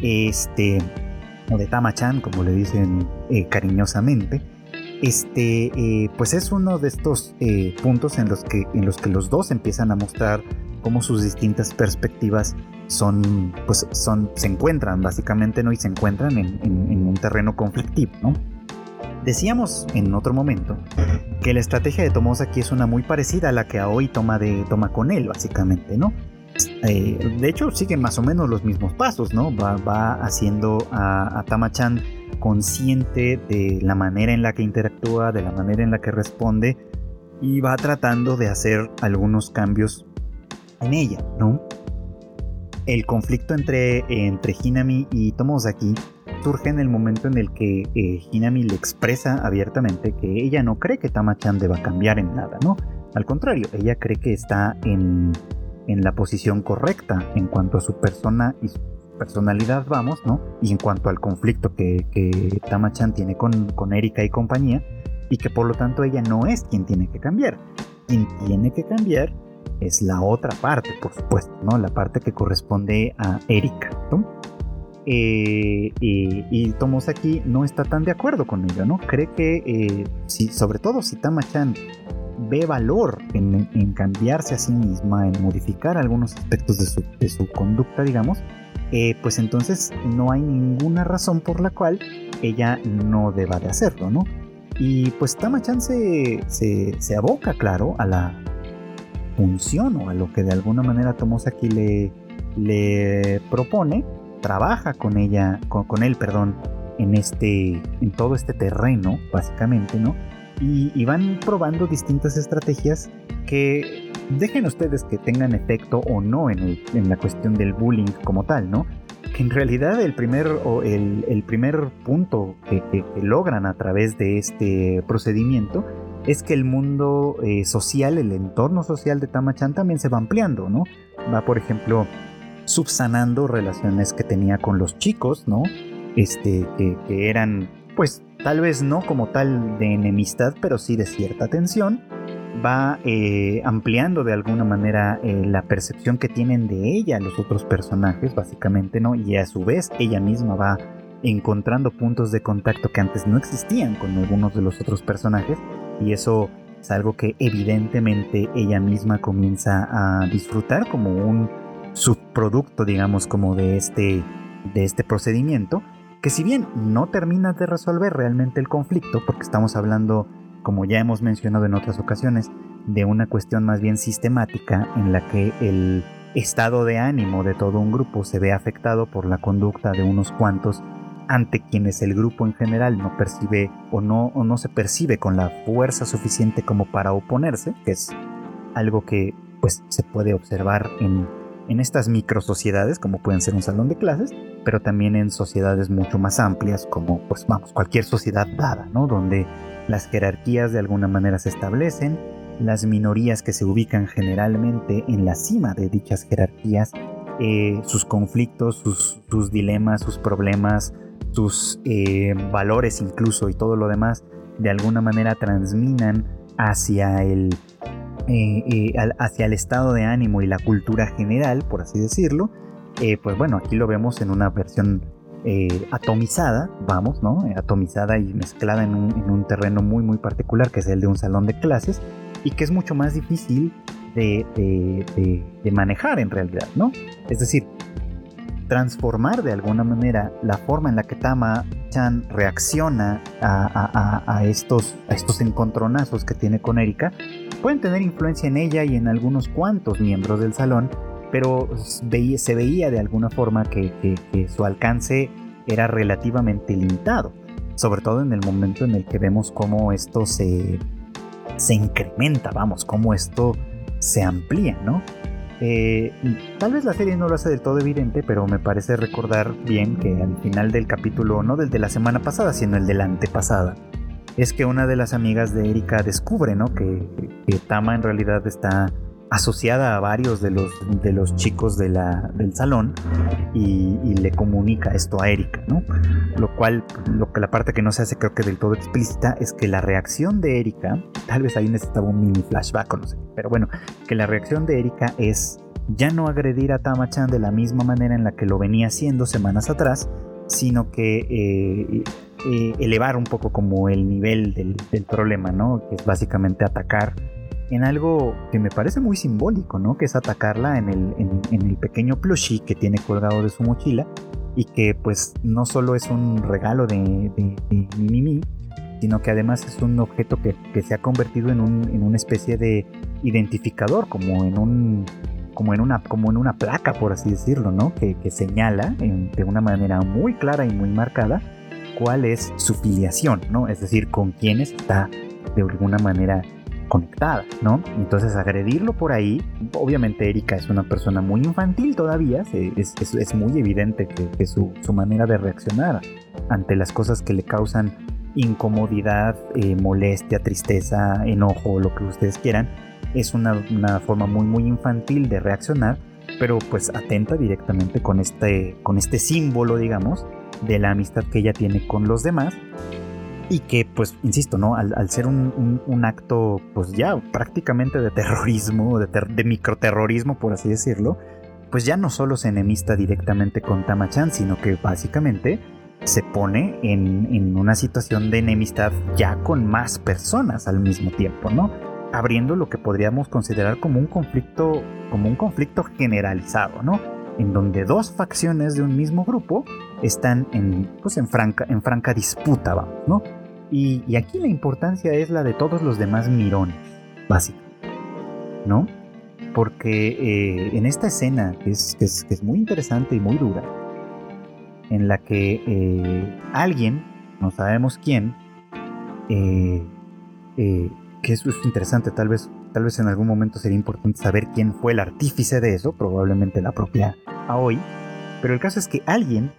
este, o de Tamachan, como le dicen eh, cariñosamente, este, eh, pues es uno de estos eh, puntos en los, que, en los que los dos empiezan a mostrar cómo sus distintas perspectivas son, pues son, se encuentran básicamente, ¿no? Y se encuentran en, un terreno conflictivo, ¿no? Decíamos en otro momento que la estrategia de Tomosa aquí es una muy parecida a la que Aoi toma, de, toma con él, básicamente, ¿no? Eh, de hecho, sigue más o menos los mismos pasos, ¿no? Va, haciendo a, a Tamachan consciente de la manera en la que interactúa, de la manera en la que responde y va tratando de hacer algunos cambios en ella, ¿no? El conflicto entre, entre Hinami y Tomozaki surge en el momento en el que eh, Hinami le expresa abiertamente que ella no cree que Tamachan deba cambiar en nada, ¿no? Al contrario, ella cree que está en, en la posición correcta en cuanto a su persona y su personalidad, vamos, ¿no? Y en cuanto al conflicto que, que Tama-chan tiene con, con Erika y compañía, y que por lo tanto ella no es quien tiene que cambiar. Quien tiene que cambiar es la otra parte, por supuesto, ¿no? La parte que corresponde a Erika, ¿no? Eh, y, y Tomosaki no está tan de acuerdo con ello, ¿no? Cree que, eh, sobre todo si Tama-chan ve valor en, cambiarse a sí misma, en modificar algunos aspectos de su, conducta, digamos, eh, pues entonces no hay ninguna razón por la cual ella no deba de hacerlo, ¿no? Y pues Tamachan se, se, aboca, claro, a la función o a lo que de alguna manera Tomosaki le, le propone, trabaja con ella, con, él, perdón, en este, en todo este terreno, básicamente, ¿no? y, van probando distintas estrategias que dejen ustedes que tengan efecto o no en, la cuestión del bullying como tal, ¿no? Que en realidad el primer, o el, primer punto que, logran a través de este procedimiento es que el mundo eh, social, el entorno social de Tamachan también se va ampliando, ¿no? Va, por ejemplo, subsanando relaciones que tenía con los chicos, ¿no? Este, que, eran, pues, tal vez no como tal de enemistad, pero sí de cierta tensión, va eh, ampliando de alguna manera eh, la percepción que tienen de ella los otros personajes, básicamente, ¿no? Y a su vez ella misma va encontrando puntos de contacto que antes no existían con algunos de los otros personajes, y eso es algo que evidentemente ella misma comienza a disfrutar como un subproducto, digamos, como de este, de este procedimiento que si bien no termina de resolver realmente el conflicto, porque estamos hablando, como ya hemos mencionado en otras ocasiones, de una cuestión más bien sistemática en la que el estado de ánimo de todo un grupo se ve afectado por la conducta de unos cuantos ante quienes el grupo en general no percibe o no, o no se percibe con la fuerza suficiente como para oponerse, que es algo que pues se puede observar en en estas micro sociedades, como pueden ser un salón de clases, pero también en sociedades mucho más amplias, como pues vamos, cualquier sociedad dada, ¿no? Donde las jerarquías de alguna manera se establecen, las minorías que se ubican generalmente en la cima de dichas jerarquías, eh, sus conflictos, sus, dilemas, sus problemas, sus eh, valores incluso y todo lo demás, de alguna manera transminan hacia el eh, eh, hacia el estado de ánimo y la cultura general, por así decirlo, eh, pues bueno, aquí lo vemos en una versión atomizada, vamos, ¿no? atomizada y mezclada en un, terreno muy, muy particular, que es el de un salón de clases, y que es mucho más difícil de, manejar en realidad, ¿no? Es decir, transformar de alguna manera la forma en la que Tama-chan reacciona a, estos, a estos encontronazos que tiene con Erika, pueden tener influencia en ella y en algunos cuantos miembros del salón, pero se veía de alguna forma que, su alcance era relativamente limitado, sobre todo en el momento en el que vemos cómo esto se, se incrementa, vamos, cómo esto se amplía, ¿no? Eh, tal vez la serie no lo hace del todo evidente, pero me parece recordar bien que al final del capítulo, no del de la semana pasada, sino el de la antepasada, es que una de las amigas de Erika descubre, ¿no? Que, Tama en realidad está asociada a varios de los, de los chicos de la, del salón y, le comunica esto a Erika, ¿no? Lo cual, lo que la parte que no se hace creo que del todo explícita es que la reacción de Erika, tal vez ahí necesitaba un mini flashback o no sé, pero bueno, que la reacción de Erika es ya no agredir a Tama-chan de la misma manera en la que lo venía haciendo semanas atrás, sino que eh, eh, elevar un poco como el nivel del, problema, ¿no? Que es básicamente atacar en algo que me parece muy simbólico, ¿no? Que es atacarla en el, en, el pequeño plushie que tiene colgado de su mochila y que pues no solo es un regalo de, de, de Mimimi, sino que además es un objeto que, se ha convertido en, en, una especie de identificador, como en un como en una como en una placa por así decirlo, ¿no? Que, señala de una manera muy clara y muy marcada cuál es su filiación, ¿no? Es decir, con quién está de alguna manera conectada, ¿no? Entonces agredirlo por ahí, obviamente Erika es una persona muy infantil todavía, es, es, muy evidente que, su, su, manera de reaccionar ante las cosas que le causan incomodidad, eh, molestia, tristeza, enojo, lo que ustedes quieran, es una, una, forma muy muy infantil de reaccionar, pero pues atenta directamente con este, con este símbolo, digamos, de la amistad que ella tiene con los demás y que pues insisto no al, ser un, un, acto pues ya prácticamente de terrorismo de, de, microterrorismo por así decirlo pues ya no solo se enemista directamente con Tamachan sino que básicamente se pone en, en una situación de enemistad ya con más personas al mismo tiempo no abriendo lo que podríamos considerar como un conflicto como un conflicto generalizado no en donde dos facciones de un mismo grupo están en, pues en, franca, en franca disputa, vamos, ¿no? Y, aquí la importancia es la de todos los demás mirones, básicamente, ¿no? Porque eh, en esta escena, que es, es, muy interesante y muy dura, en la que eh, alguien, no sabemos quién, eh, que eso es interesante, tal vez, tal vez en algún momento sería importante saber quién fue el artífice de eso, probablemente la propia Aoi, pero el caso es que alguien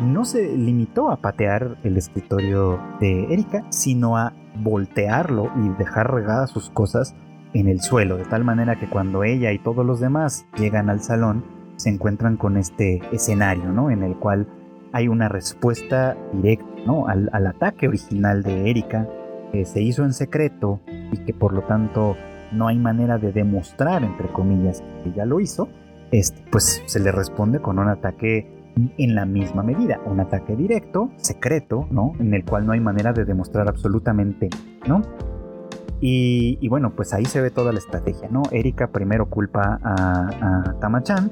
no se limitó a patear el escritorio de Erika, sino a voltearlo y dejar regadas sus cosas en el suelo, de tal manera que cuando ella y todos los demás llegan al salón, se encuentran con este escenario, ¿no? En el cual hay una respuesta directa, ¿no? Al, ataque original de Erika, que se hizo en secreto y que por lo tanto no hay manera de demostrar, entre comillas, que ella lo hizo, este, pues se le responde con un ataque en la misma medida. Un ataque directo, secreto, ¿no? En el cual no hay manera de demostrar absolutamente, ¿no? Y, bueno, pues ahí se ve toda la estrategia, ¿no? Erika primero culpa a, a Tamachan.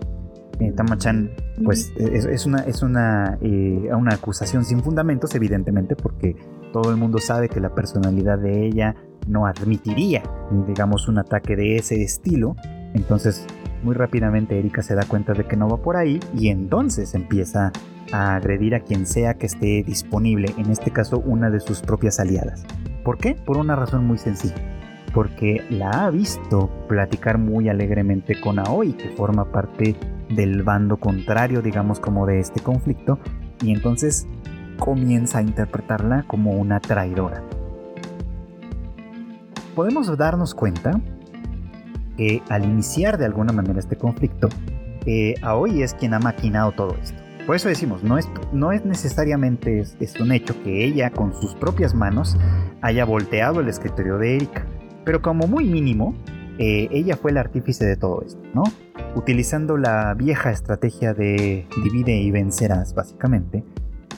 Eh, Tamachan, pues es, una, es una, eh, una acusación sin fundamentos, evidentemente, porque todo el mundo sabe que la personalidad de ella no admitiría, digamos, un ataque de ese estilo. Entonces, muy rápidamente Erika se da cuenta de que no va por ahí y entonces empieza a agredir a quien sea que esté disponible, en este caso una de sus propias aliadas. ¿Por qué? Por una razón muy sencilla. Porque la ha visto platicar muy alegremente con Aoi, que forma parte del bando contrario, digamos, como de este conflicto, y entonces comienza a interpretarla como una traidora. Podemos darnos cuenta que al iniciar de alguna manera este conflicto, eh, Aoi es quien ha maquinado todo esto. Por eso decimos, no es, no es necesariamente es, un hecho que ella con sus propias manos haya volteado el escritorio de Erika, pero como muy mínimo, eh, ella fue el artífice de todo esto, ¿no? Utilizando la vieja estrategia de divide y vencerás, básicamente,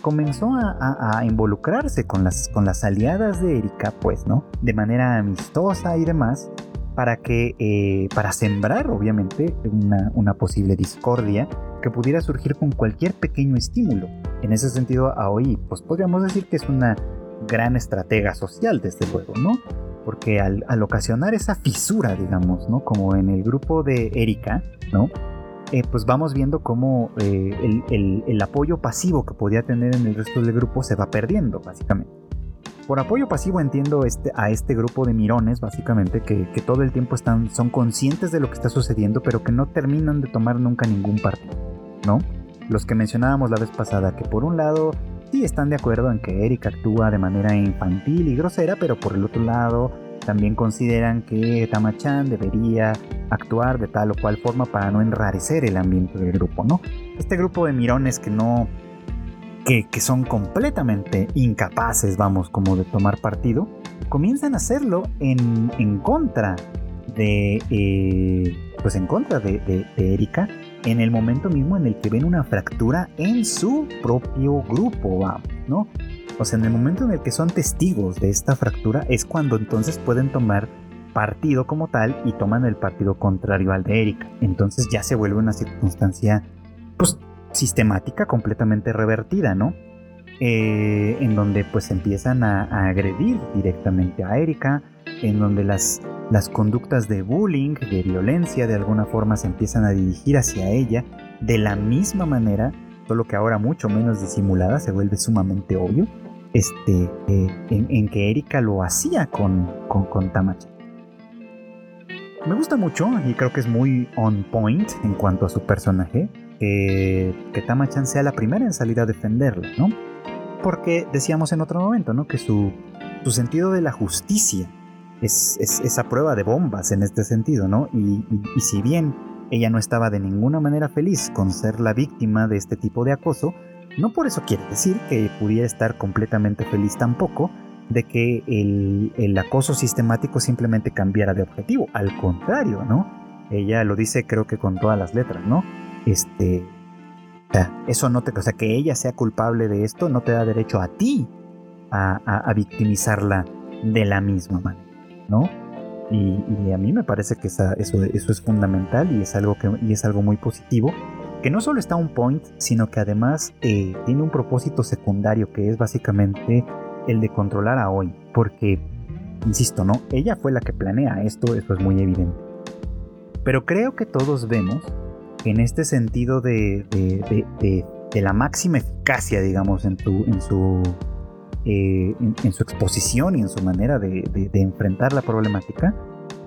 comenzó a, a, involucrarse con las, con las aliadas de Erika, pues, ¿no? De manera amistosa y demás, para que, eh, para sembrar obviamente una, posible discordia que pudiera surgir con cualquier pequeño estímulo. En ese sentido, Aoi, pues podríamos decir que es una gran estratega social, desde luego, ¿no? Porque al, ocasionar esa fisura, digamos, ¿no? Como en el grupo de Erika, ¿no? Eh, pues vamos viendo cómo eh, el, apoyo pasivo que podía tener en el resto del grupo se va perdiendo, básicamente. Por apoyo pasivo entiendo este, a este grupo de mirones, básicamente, que, todo el tiempo están, son conscientes de lo que está sucediendo, pero que no terminan de tomar nunca ningún partido, ¿no? Los que mencionábamos la vez pasada, que por un lado sí están de acuerdo en que Eric actúa de manera infantil y grosera, pero por el otro lado también consideran que Tamachan debería actuar de tal o cual forma para no enrarecer el ambiente del grupo, ¿no? Este grupo de mirones que no que, son completamente incapaces, vamos, como de tomar partido, comienzan a hacerlo en, en contra de, eh, pues en contra de, Erika, en el momento mismo en el que ven una fractura en su propio grupo, vamos, ¿no? O sea, en el momento en el que son testigos de esta fractura es cuando entonces pueden tomar partido como tal y toman el partido contrario al de Erika. Entonces ya se vuelve una circunstancia, pues sistemática completamente revertida, ¿no? Eh, en donde pues empiezan a, agredir directamente a Erika, en donde las, las conductas de bullying, de violencia, de alguna forma se empiezan a dirigir hacia ella de la misma manera, solo que ahora mucho menos disimulada, se vuelve sumamente obvio, este, eh, en, que Erika lo hacía con, con, con Tamachi. Me gusta mucho y creo que es muy on point en cuanto a su personaje que, que Tama-chan sea la primera en salir a defenderla, ¿no? Porque decíamos en otro momento, ¿no? Que su, su sentido de la justicia es, esa prueba de bombas en este sentido, ¿no? Y, y, si bien ella no estaba de ninguna manera feliz con ser la víctima de este tipo de acoso, no por eso quiere decir que pudiera estar completamente feliz tampoco de que el, el, acoso sistemático simplemente cambiara de objetivo. Al contrario, ¿no? Ella lo dice creo que con todas las letras, ¿no? Este, eso no te, o sea, que ella sea culpable de esto no te da derecho a ti a, victimizarla de la misma manera, ¿no? Y, a mí me parece que eso, es fundamental y es algo que y es algo muy positivo que no solo está un point, sino que además eh, tiene un propósito secundario que es básicamente el de controlar a hoy, porque insisto, no, ella fue la que planea esto, eso es muy evidente. Pero creo que todos vemos en este sentido de, la máxima eficacia, digamos, en, tu, en, su, eh, en, su exposición y en su manera de, enfrentar la problemática,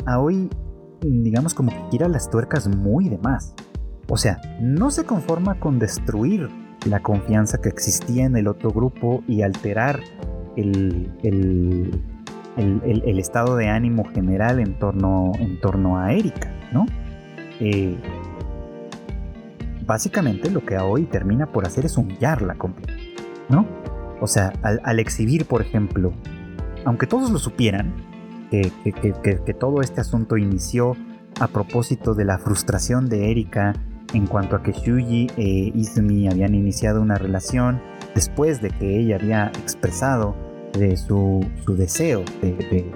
a hoy, digamos, como que gira las tuercas muy de más. O sea, no se conforma con destruir la confianza que existía en el otro grupo y alterar el, el, estado de ánimo general en torno, en torno a Erika, ¿no? Eh, básicamente lo que hoy termina por hacer es humillarla completa, ¿no? O sea, al, exhibir, por ejemplo, aunque todos lo supieran, que, todo este asunto inició a propósito de la frustración de Erika en cuanto a que Shuji e Izumi habían iniciado una relación después de que ella había expresado de su, deseo de,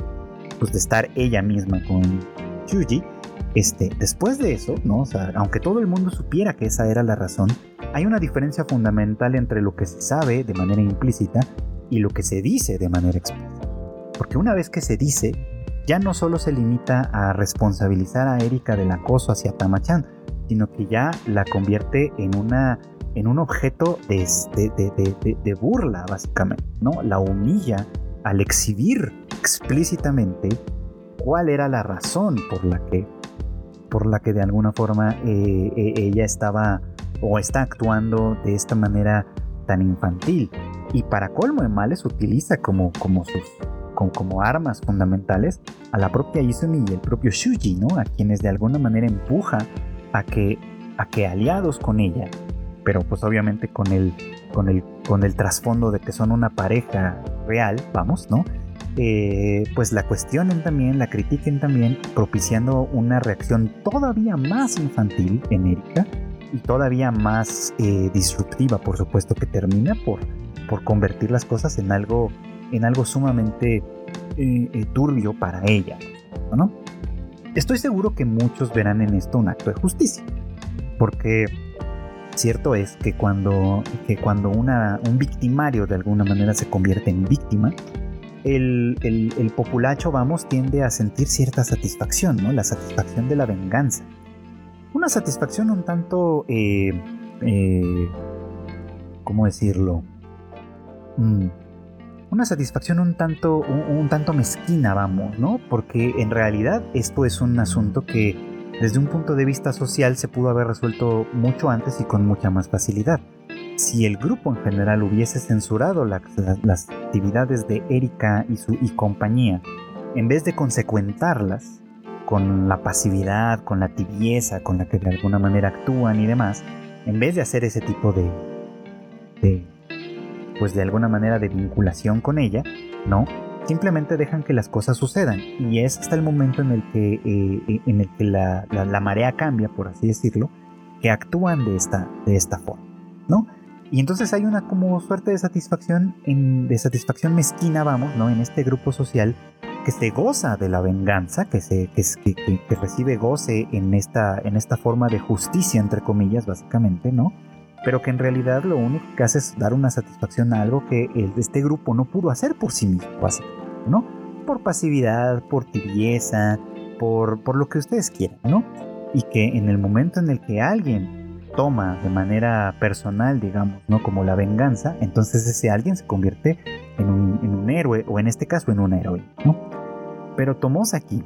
pues de estar ella misma con Shuji, este, después de eso, aunque todo el mundo supiera que esa era la razón, hay una diferencia fundamental entre lo que se sabe de manera implícita y lo que se dice de manera explícita. Porque una vez que se dice, ya no solo se limita a responsabilizar a Erika del acoso hacia Tamachan, sino que ya la convierte en un objeto de, de, de, burla, básicamente, ¿no? La humilla al exhibir explícitamente cuál era la razón por la que por la que de alguna forma eh, eh, ella estaba o está actuando de esta manera tan infantil. Y para colmo de males utiliza como, como, sus, como, armas fundamentales a la propia Izumi y el propio Shuji, ¿no? A quienes de alguna manera empuja a que, a que aliados con ella, pero pues obviamente con el, con el, con el trasfondo de que son una pareja real, vamos, ¿no? Eh, pues la cuestionen también, la critiquen también, propiciando una reacción todavía más infantil en Erika y todavía más eh, disruptiva, por supuesto, que termina por, por convertir las cosas en algo, en algo sumamente eh, turbio para ella. ¿no? Estoy seguro que muchos verán en esto un acto de justicia, porque Cierto es que cuando, que cuando un victimario de alguna manera se convierte en víctima, el, populacho, vamos, tiende a sentir cierta satisfacción, ¿no? La satisfacción de la venganza. Una satisfacción un tanto, eh, eh, ¿cómo decirlo? Mm, una satisfacción un tanto, un, tanto mezquina, vamos, ¿no? Porque en realidad esto es un asunto que desde un punto de vista social se pudo haber resuelto mucho antes y con mucha más facilidad. Si el grupo en general hubiese censurado las actividades de Erika y, su, y compañía, en vez de consecuentarlas con la pasividad, con la tibieza con la que de alguna manera actúan y demás, en vez de hacer ese tipo de, de pues de alguna manera de vinculación con ella, ¿no? Simplemente dejan que las cosas sucedan y es hasta el momento en el que, eh, eh, en el que la, marea cambia, por así decirlo, que actúan de esta, de esta forma, ¿no? Y entonces hay una como suerte de satisfacción, en, de satisfacción mezquina, vamos, ¿no? En este grupo social que se goza de la venganza, que, se, que, que, que, recibe goce en esta, en esta forma de justicia, entre comillas, básicamente, ¿no? pero que en realidad lo único que hace es dar una satisfacción a algo que el, este grupo no pudo hacer por sí mismo, básicamente, ¿no? Por pasividad, por tibieza, por, por lo que ustedes quieran, ¿no? Y que en el momento en el que alguien toma de manera personal, digamos, ¿no? Como la venganza, entonces ese alguien se convierte en un, en un héroe, o en este caso en una heroína, ¿no? Pero Tomosaki,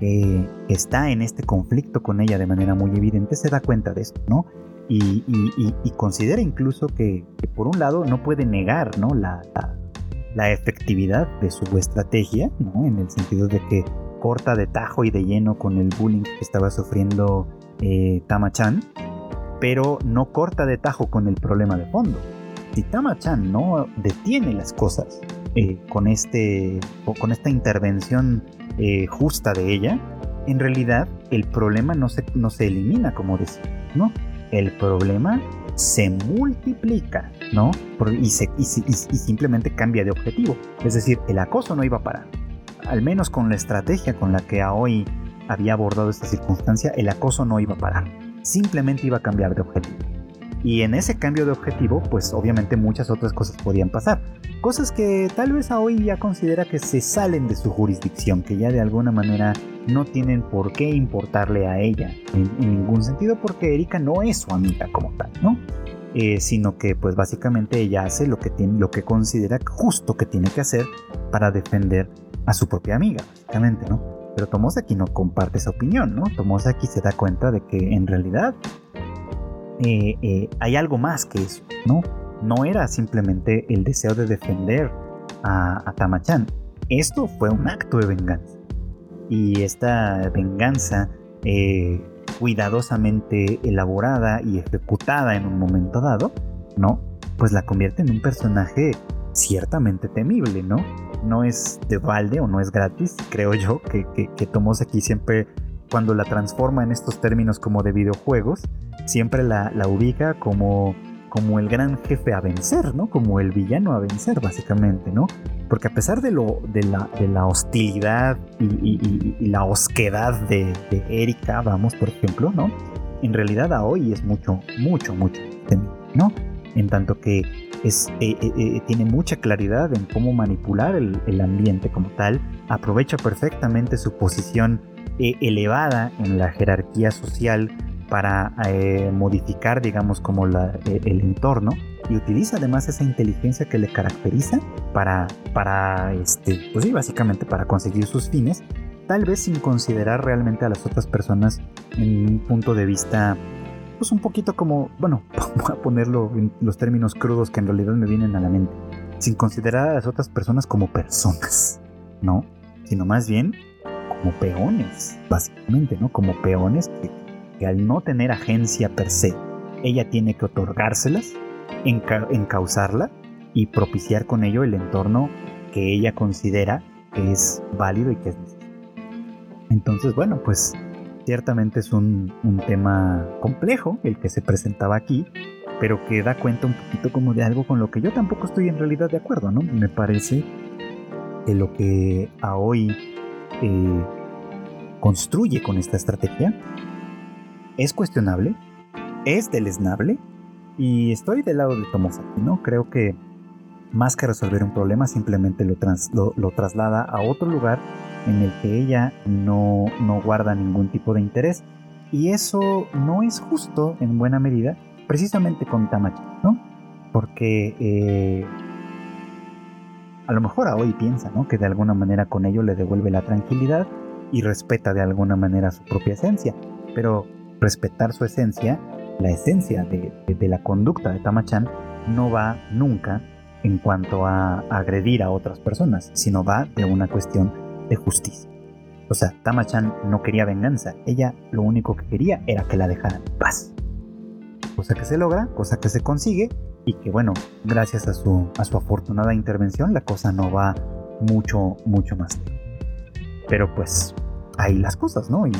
que está en este conflicto con ella de manera muy evidente, se da cuenta de esto, ¿no? y, considera incluso que, por un lado no puede negar ¿no? La, la, efectividad de su estrategia, ¿no? en el sentido de que corta de tajo y de lleno con el bullying que estaba sufriendo eh, Tama-chan, pero no corta de tajo con el problema de fondo. Si Tama-chan no detiene las cosas eh, con, este, con esta intervención eh, justa de ella, en realidad el problema no se, no se elimina, como decía, ¿no? el problema se multiplica, ¿no? Y, simplemente cambia de objetivo. Es decir, el acoso no iba a parar. Al menos con la estrategia con la que hoy había abordado esta circunstancia, el acoso no iba a parar. Simplemente iba a cambiar de objetivo. Y en ese cambio de objetivo, pues obviamente muchas otras cosas podían pasar. Cosas que tal vez hoy ya considera que se salen de su jurisdicción, que ya de alguna manera no tienen por qué importarle a ella en, ningún sentido, porque Erika no es su amiga como tal, ¿no? Eh, sino que pues básicamente ella hace lo que, tiene, lo que considera justo que tiene que hacer para defender a su propia amiga, básicamente, ¿no? Pero Tomosaki no comparte esa opinión, ¿no? Tomosaki se da cuenta de que en realidad eh, eh, hay algo más que eso, ¿no? No era simplemente el deseo de defender a, Tamachan. Esto fue un acto de venganza. Y esta venganza eh, cuidadosamente elaborada y ejecutada en un momento dado, ¿no? Pues la convierte en un personaje ciertamente temible, ¿no? No es de balde o no es gratis, creo yo, que, que, que Tomosaki siempre cuando la transforma en estos términos como de videojuegos, siempre la, ubica como, como el gran jefe a vencer, ¿no? Como el villano a vencer, básicamente, ¿no? Porque a pesar de, lo, de, la, de la hostilidad y, la osquedad de, Erika, vamos, por ejemplo, ¿no? En realidad a hoy es mucho, mucho, mucho ¿no? En tanto que es, eh, eh, eh, tiene mucha claridad en cómo manipular el, ambiente como tal, aprovecha perfectamente su posición elevada en la jerarquía social para modificar, digamos, como eh, el entorno y utiliza además esa inteligencia que le caracteriza para, para este, pues sí, básicamente para conseguir sus fines, tal vez sin considerar realmente a las otras personas en un punto de vista, pues un poquito como, bueno, voy a ponerlo en los términos crudos que en realidad me vienen a la mente, sin considerar a las otras personas como personas, ¿no? Sino más bien como peones, básicamente, ¿no? Como peones que, al no tener agencia per se, ella tiene que otorgárselas, encauzarla y propiciar con ello el entorno que ella considera que es válido y que es necesario. Entonces, bueno, pues ciertamente es un, un, tema complejo el que se presentaba aquí, pero que da cuenta un poquito como de algo con lo que yo tampoco estoy en realidad de acuerdo, ¿no? Me parece que lo que a hoy eh, construye con esta estrategia es cuestionable, es deleznable y estoy del lado de Tomosaki, ¿no? Creo que más que resolver un problema, simplemente lo, lo, traslada a otro lugar en el que ella no, no guarda ningún tipo de interés. Y eso no es justo en buena medida, precisamente con Tamachi, ¿no? Porque eh, a lo mejor a hoy piensa, ¿no? Que de alguna manera con ello le devuelve la tranquilidad y respeta de alguna manera su propia esencia. Pero respetar su esencia, la esencia de, de la conducta de Tamachan, no va nunca en cuanto a agredir a otras personas, sino va de una cuestión de justicia. O sea, Tamachan no quería venganza, ella lo único que quería era que la dejaran en paz. Cosa que se logra, cosa que se consigue, y que bueno, gracias a su, a su afortunada intervención la cosa no va mucho, mucho más. Pero pues ahí las cosas, ¿no? Y,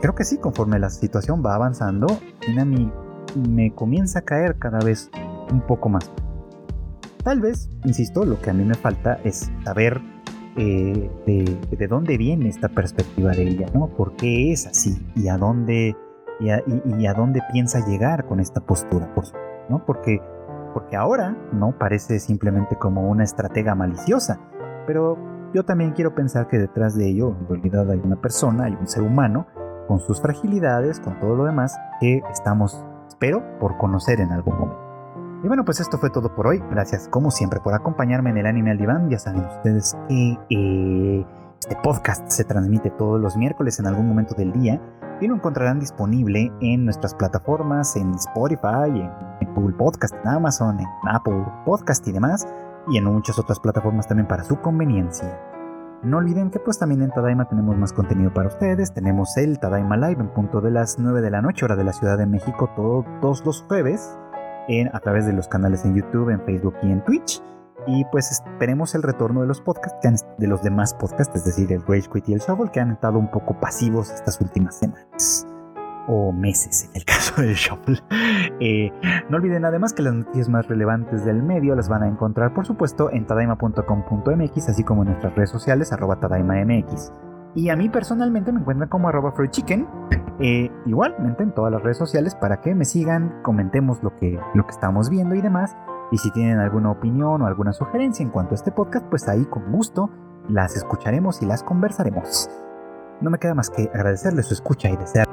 creo que sí, conforme la situación va avanzando, Inami me comienza a caer cada vez un poco más. Tal vez, insisto, lo que a mí me falta es saber eh, de, dónde viene esta perspectiva de ella, ¿no? ¿Por qué es así? ¿Y a dónde, y a, dónde piensa llegar con esta postura? Por ¿no? Porque, porque ahora, ¿no? Parece simplemente como una estratega maliciosa, pero yo también quiero pensar que detrás de ello, en realidad hay una persona, hay un ser humano, con sus fragilidades, con todo lo demás, que estamos, espero, por conocer en algún momento. Y bueno, pues esto fue todo por hoy. Gracias como siempre por acompañarme en el anime al diván. Ya saben ustedes que eh, este podcast se transmite todos los miércoles en algún momento del día y lo encontrarán disponible en nuestras plataformas, en Spotify, en, Google Podcast, en Amazon, en Apple Podcast y demás, y en muchas otras plataformas también para su conveniencia. No olviden que pues también en Tadaima tenemos más contenido para ustedes. Tenemos el Tadaima Live en punto de las 9 de la noche, hora de la Ciudad de México, todos los jueves a través de los canales en YouTube, en Facebook y en Twitch. Y pues esperemos el retorno de los podcasts, de los demás podcasts, es decir, el Rage Quit y el Shovel, que han estado un poco pasivos estas últimas semanas. O meses en el caso del Shuffle. Eh, no olviden además que las noticias más relevantes del medio las van a encontrar, por supuesto, en tadaima.com.mx, así como en nuestras redes sociales, arroba tadaimamx. Y a mí personalmente me encuentran como arroba chicken eh, igualmente en todas las redes sociales para que me sigan, comentemos lo que, lo que estamos viendo y demás. Y si tienen alguna opinión o alguna sugerencia en cuanto a este podcast, pues ahí con gusto las escucharemos y las conversaremos. No me queda más que agradecerles su escucha y desear